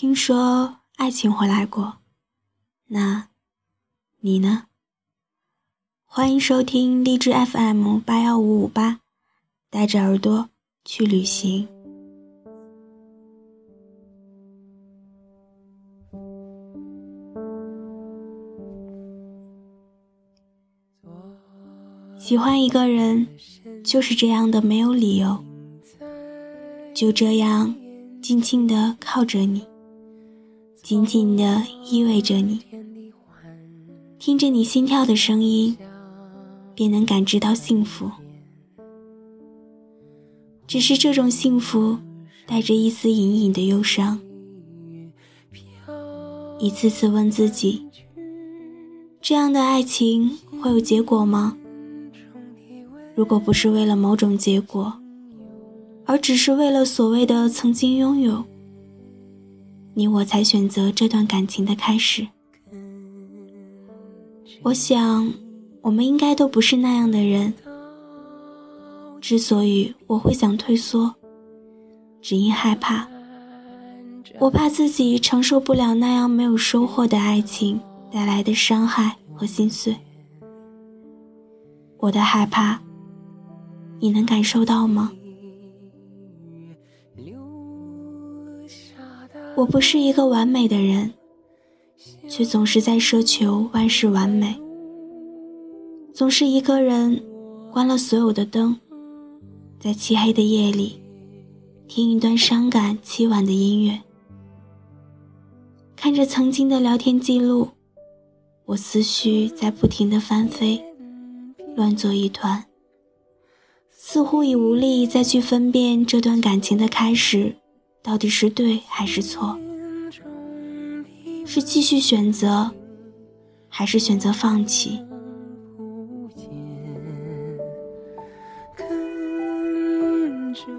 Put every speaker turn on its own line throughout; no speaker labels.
听说爱情回来过，那你呢？欢迎收听荔枝 FM 八幺五五八，带着耳朵去旅行。喜欢一个人，就是这样的，没有理由，就这样静静的靠着你。紧紧地依偎着你，听着你心跳的声音，便能感知到幸福。只是这种幸福带着一丝隐隐的忧伤。一次次问自己：这样的爱情会有结果吗？如果不是为了某种结果，而只是为了所谓的曾经拥有。你我才选择这段感情的开始。我想，我们应该都不是那样的人。之所以我会想退缩，只因害怕，我怕自己承受不了那样没有收获的爱情带来的伤害和心碎。我的害怕，你能感受到吗？我不是一个完美的人，却总是在奢求万事完美。总是一个人，关了所有的灯，在漆黑的夜里，听一段伤感凄婉的音乐，看着曾经的聊天记录，我思绪在不停的翻飞，乱作一团，似乎已无力再去分辨这段感情的开始。到底是对还是错？是继续选择，还是选择放弃？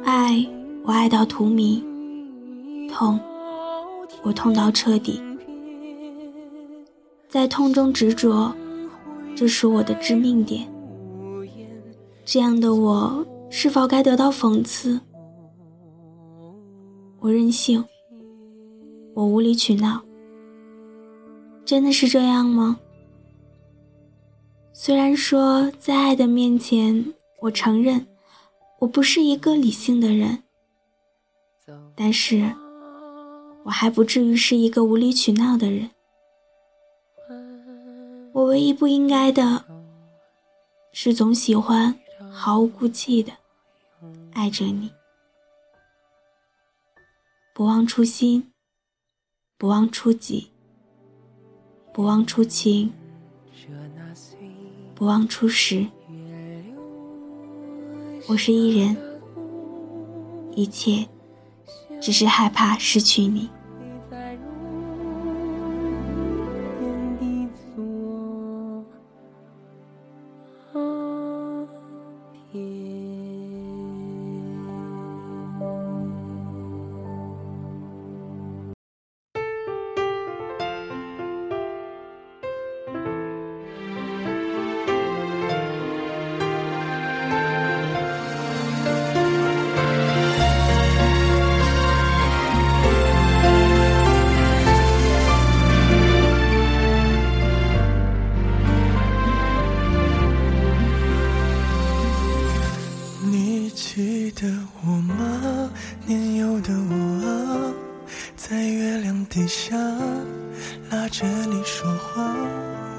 爱，我爱到荼蘼；痛，我痛到彻底。在痛中执着，这是我的致命点。这样的我，是否该得到讽刺？我任性，我无理取闹，真的是这样吗？虽然说在爱的面前，我承认我不是一个理性的人，但是我还不至于是一个无理取闹的人。我唯一不应该的，是总喜欢毫无顾忌的爱着你。不忘初心，不忘初己，不忘初情，不忘初识。我是伊人，一切只是害怕失去你。
地下拉着你说话，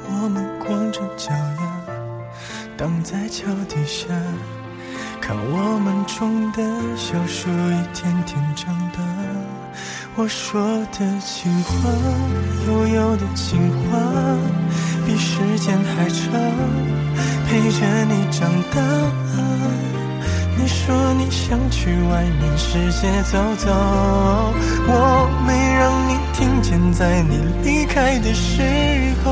我们光着脚丫，荡在桥底下，看我们种的小树一天天长大。我说的情话，悠悠的情话，比时间还长，陪着你长大。你说你想去外面世界走走，我没让你听见，在你离开的时候。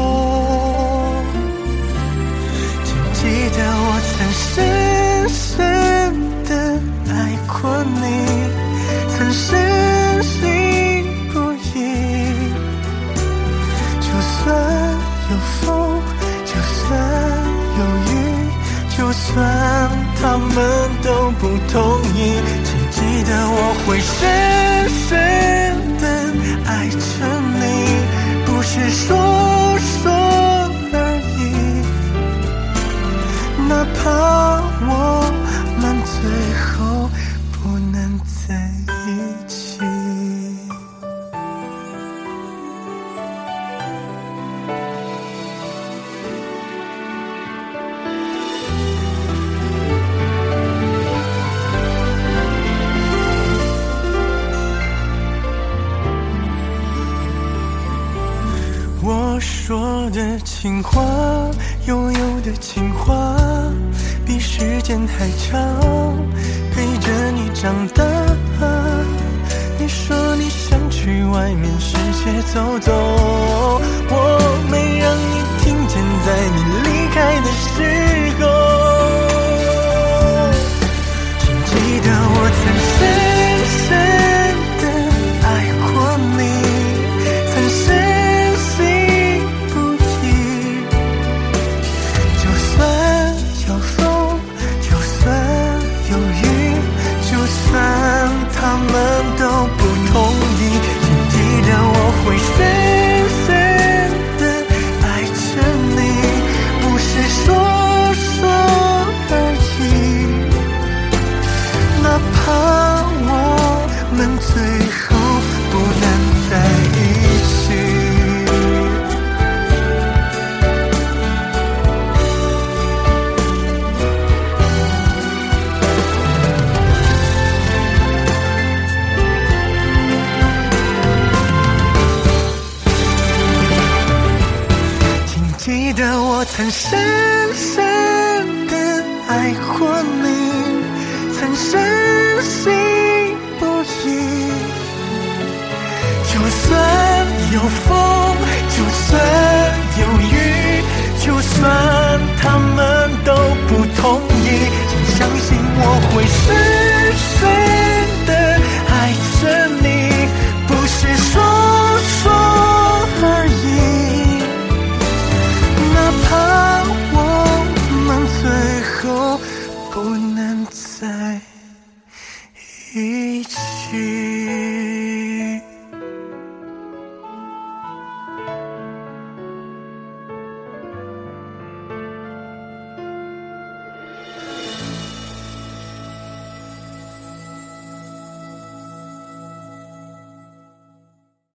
记得我曾深深的爱过你，曾深信不疑。就算有风，就算有雨，就算他们都不同意，记得我会深深的爱着你不是说说而已。哪怕情话，悠悠的情话，比时间还长，陪着你长大。你说你想去外面世界走走，我没我曾深深的爱过你，曾深信不疑。就算有风，就算有雨，就算。